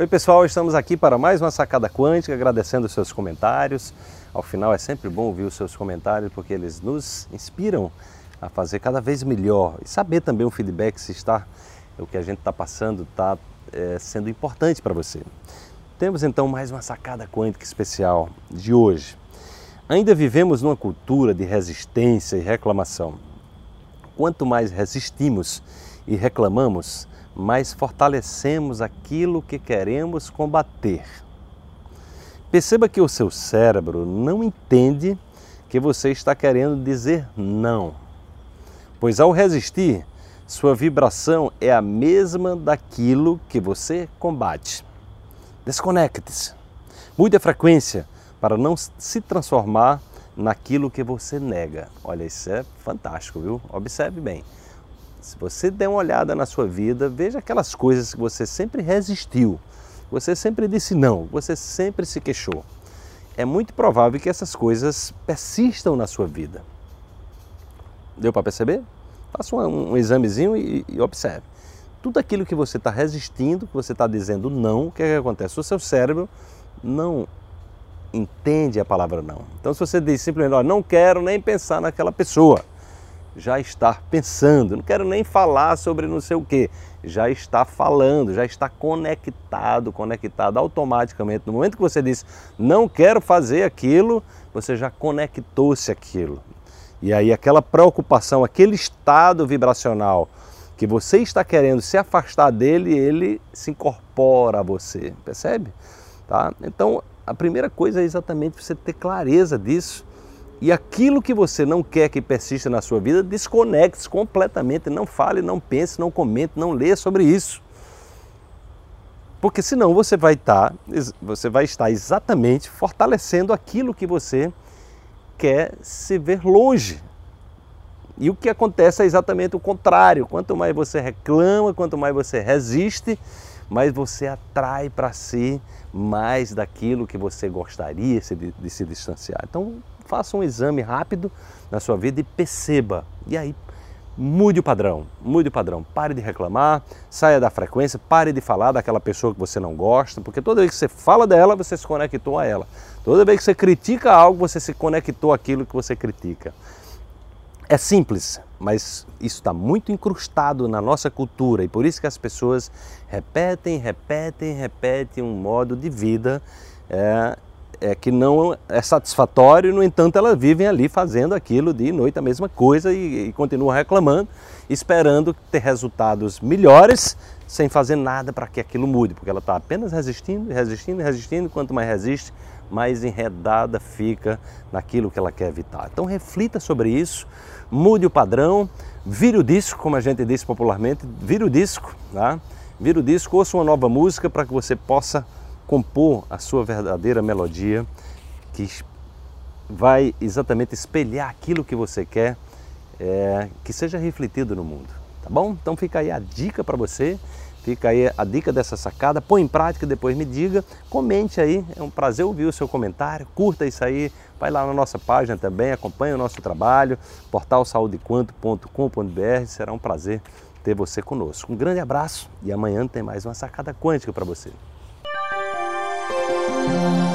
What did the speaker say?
Oi pessoal, estamos aqui para mais uma sacada quântica, agradecendo os seus comentários. Ao final é sempre bom ouvir os seus comentários porque eles nos inspiram a fazer cada vez melhor e saber também o feedback se está o que a gente está passando está é, sendo importante para você. Temos então mais uma sacada quântica especial de hoje. Ainda vivemos numa cultura de resistência e reclamação. Quanto mais resistimos e reclamamos, mais fortalecemos aquilo que queremos combater. Perceba que o seu cérebro não entende que você está querendo dizer não, pois ao resistir, sua vibração é a mesma daquilo que você combate. Desconecte-se. Mude a frequência para não se transformar naquilo que você nega. Olha, isso é fantástico, viu? Observe bem. Se você der uma olhada na sua vida, veja aquelas coisas que você sempre resistiu, você sempre disse não, você sempre se queixou. É muito provável que essas coisas persistam na sua vida. Deu para perceber? Faça um, um examezinho e, e, observe. Tudo aquilo que você está resistindo, que você está dizendo não, o que, é que acontece? O seu cérebro não entende a palavra não. Então, se você diz simplesmente, não quero nem pensar naquela pessoa, já está pensando, não quero nem falar sobre não sei o que, já está falando, já está conectado, conectado automaticamente. No momento que você diz não quero fazer aquilo, você já conectou-se aquilo. E aí aquela preocupação, aquele estado vibracional que você está querendo se afastar dele, ele se incorpora a você, percebe? Tá? Então, a primeira coisa é exatamente você ter clareza disso e aquilo que você não quer que persista na sua vida, desconecte-se completamente, não fale, não pense, não comente, não leia sobre isso. Porque senão você vai estar, você vai estar exatamente fortalecendo aquilo que você quer se ver longe. E o que acontece é exatamente o contrário. Quanto mais você reclama, quanto mais você resiste, mais você atrai para si mais daquilo que você gostaria de se distanciar. Então, faça um exame rápido na sua vida e perceba. E aí, mude o padrão, mude o padrão. Pare de reclamar, saia da frequência, pare de falar daquela pessoa que você não gosta, porque toda vez que você fala dela, você se conectou a ela. Toda vez que você critica algo, você se conectou àquilo que você critica. É simples, mas isso está muito incrustado na nossa cultura e por isso que as pessoas repetem, repetem, repetem um modo de vida é, é, que não é satisfatório, no entanto elas vivem ali fazendo aquilo de noite a mesma coisa e, e continuam reclamando, esperando ter resultados melhores sem fazer nada para que aquilo mude, porque ela está apenas resistindo, resistindo, resistindo, quanto mais resiste, mais enredada fica naquilo que ela quer evitar. Então reflita sobre isso, mude o padrão, vire o disco, como a gente diz popularmente, vire o disco, tá? vire o disco, ouça uma nova música para que você possa compor a sua verdadeira melodia, que vai exatamente espelhar aquilo que você quer é, que seja refletido no mundo, tá bom? Então fica aí a dica para você Fica aí a dica dessa sacada, põe em prática, depois me diga, comente aí, é um prazer ouvir o seu comentário, curta isso aí, vai lá na nossa página também, acompanhe o nosso trabalho, portalsaudequanto.com.br, será um prazer ter você conosco. Um grande abraço e amanhã tem mais uma sacada quântica para você. Lord.